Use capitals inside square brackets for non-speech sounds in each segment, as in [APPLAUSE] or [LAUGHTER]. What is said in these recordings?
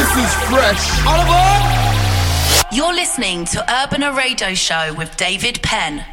This is fresh. Aboard! You're listening to Urbana Radio Show with David Penn.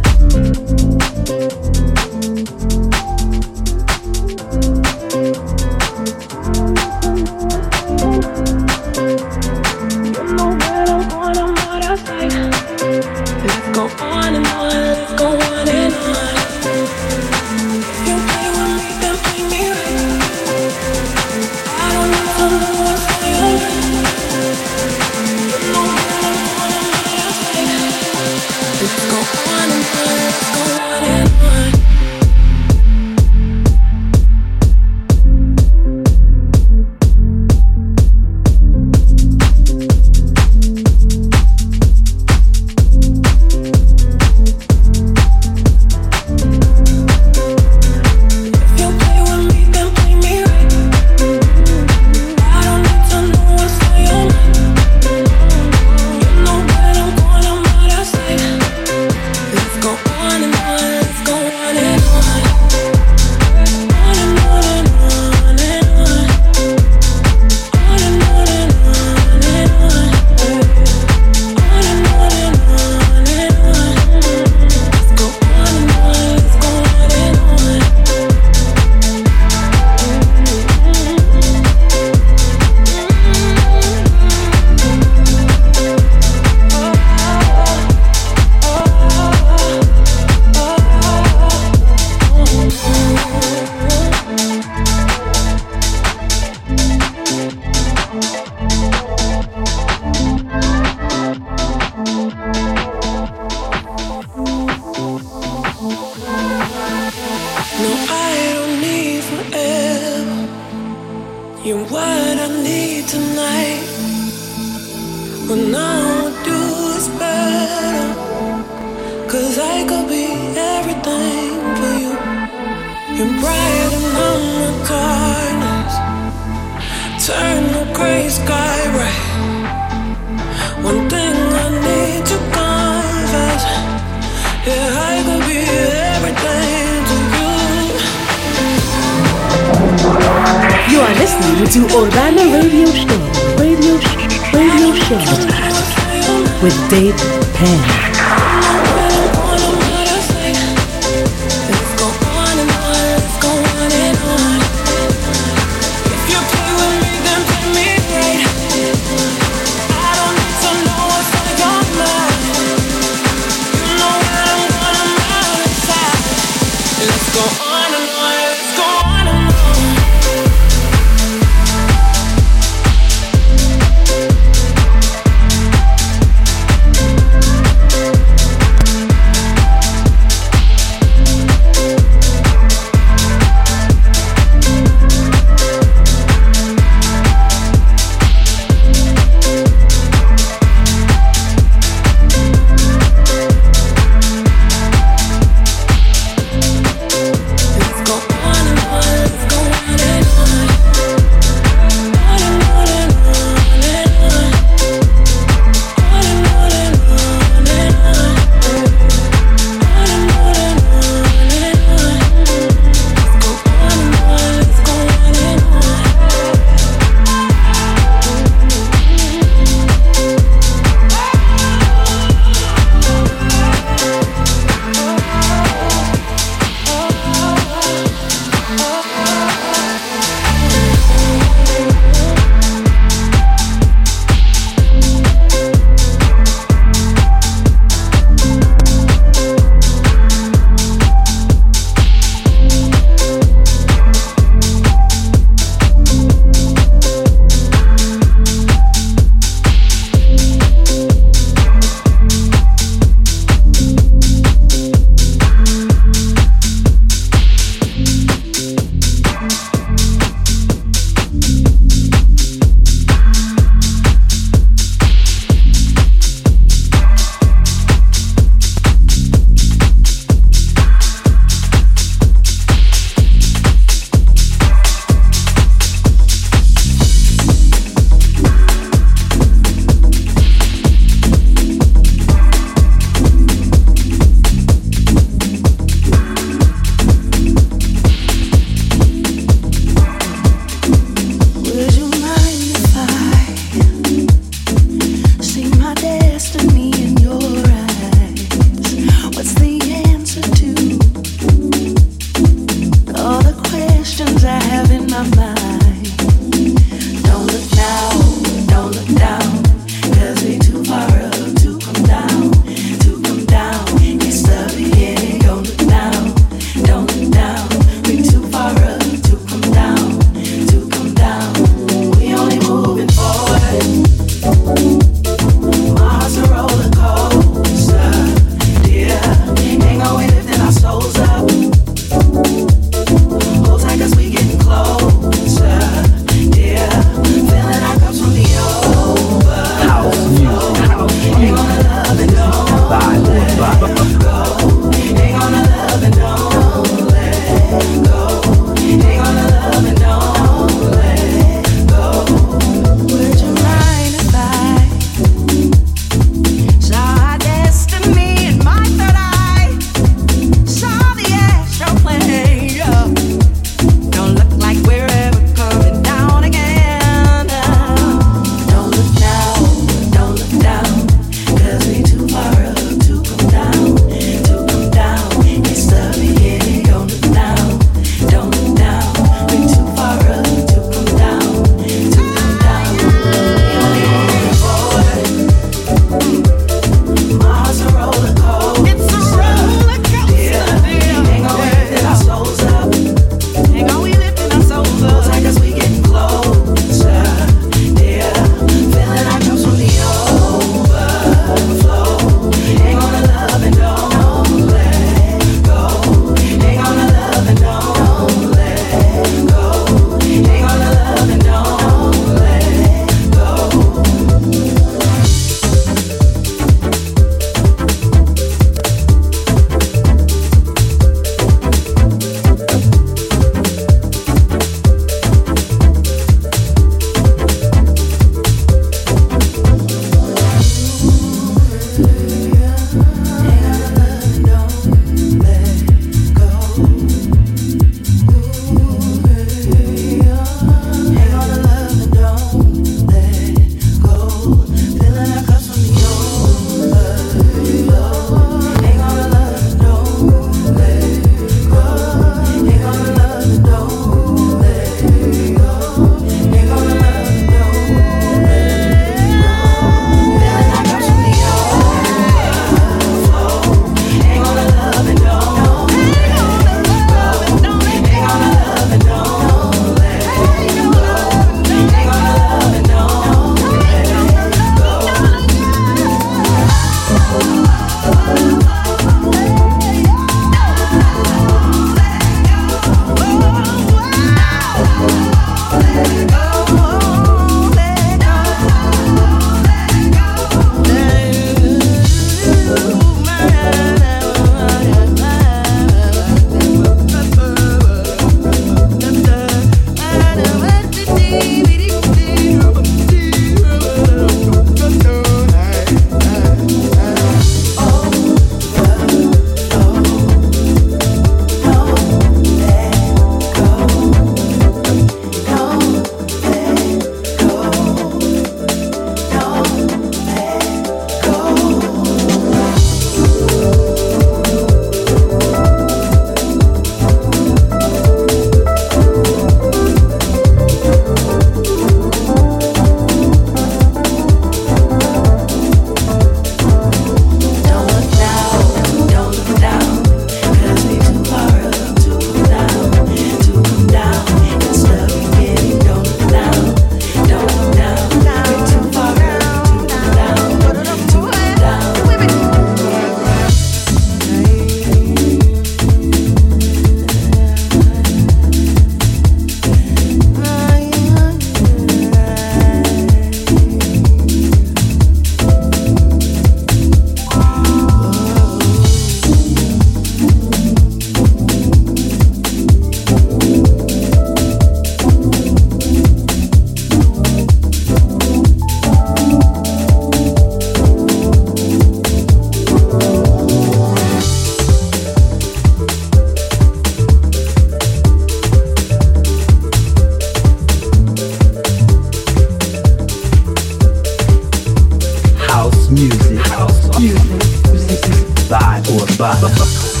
Bye.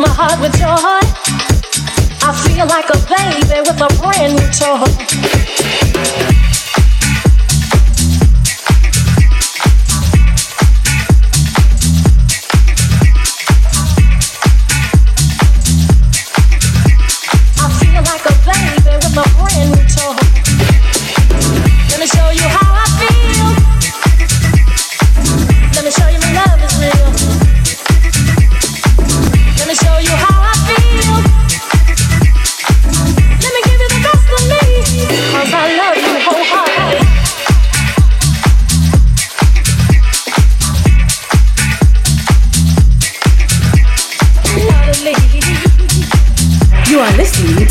my heart.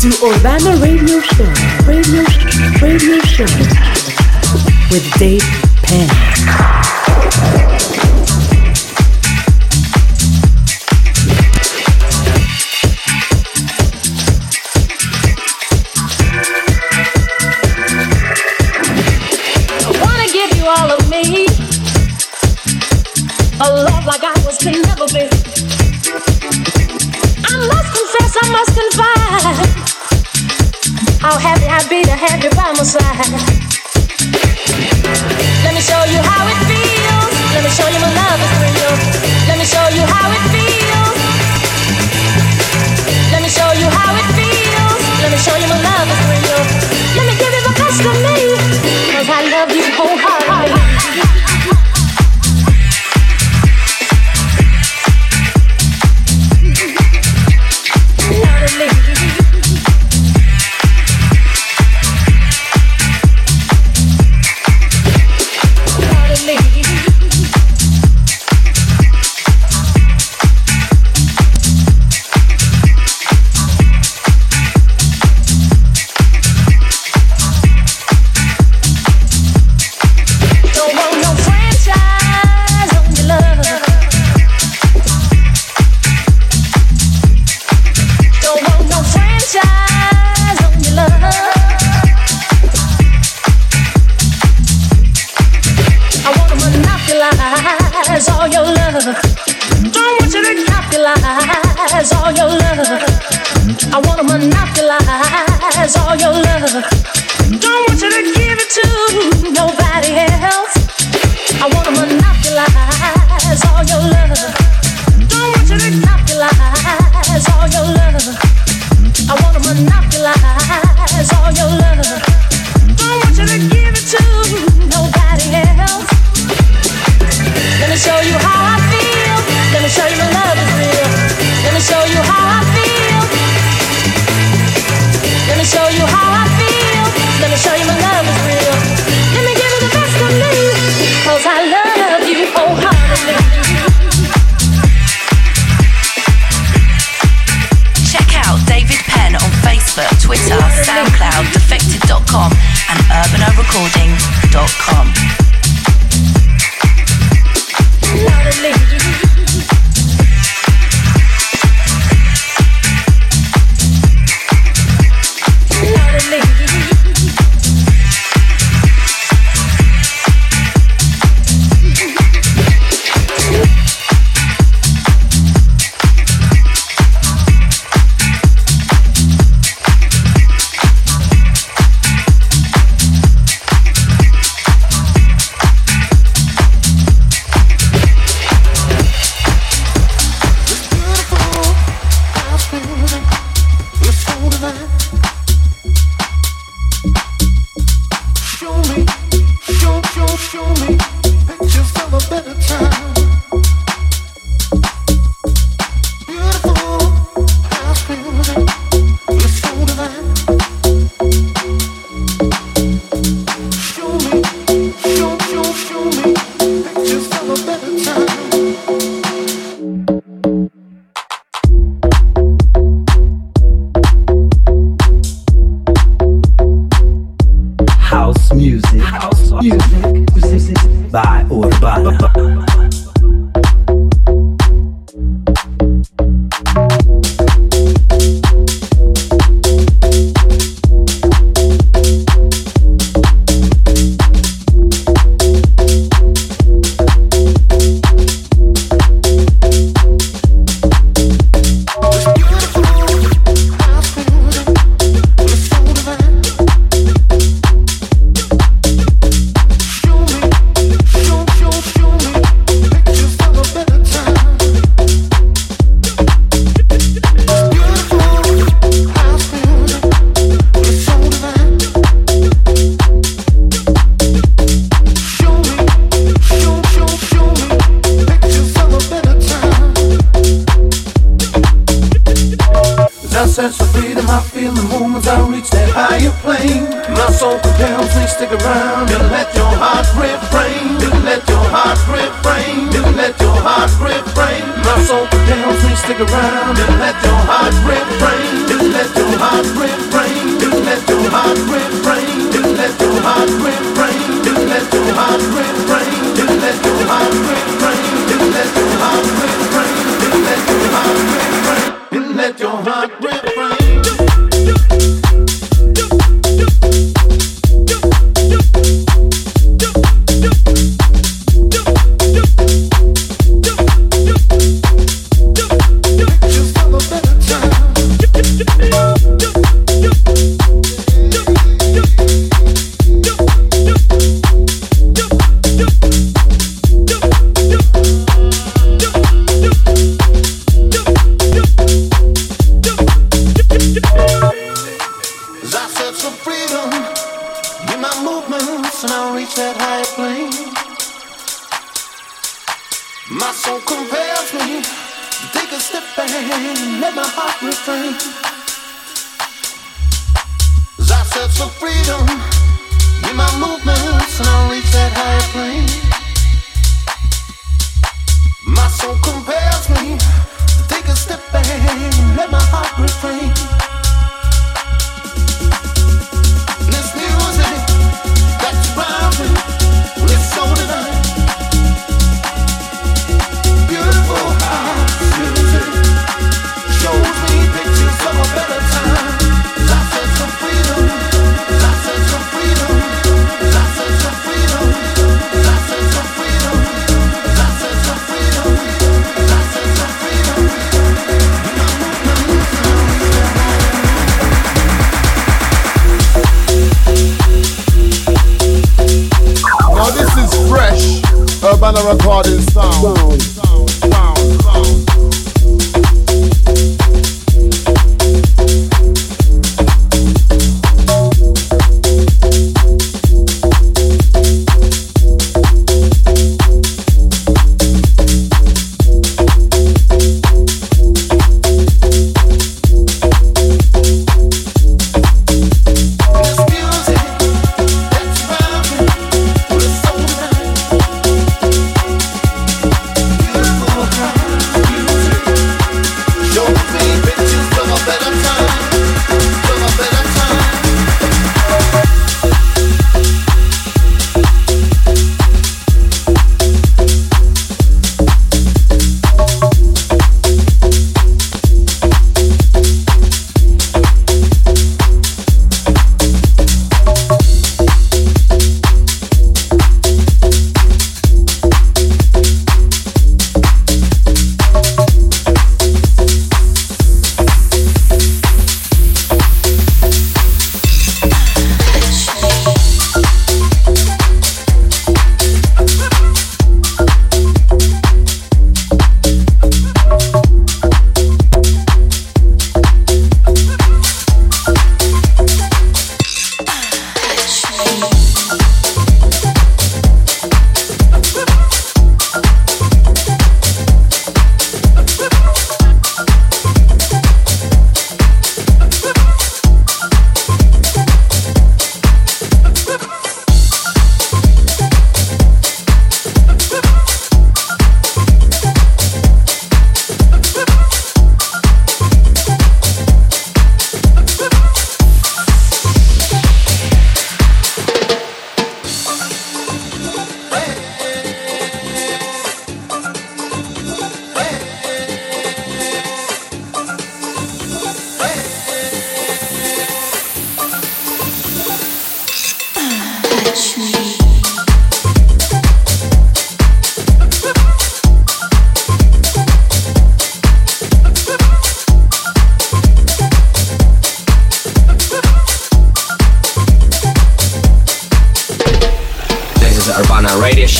to Urbana Radio Show, Radio Show, Radio Show with Dave Penn. past. [LAUGHS]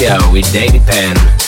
Show with David Penn.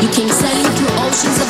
You came sailing through oceans of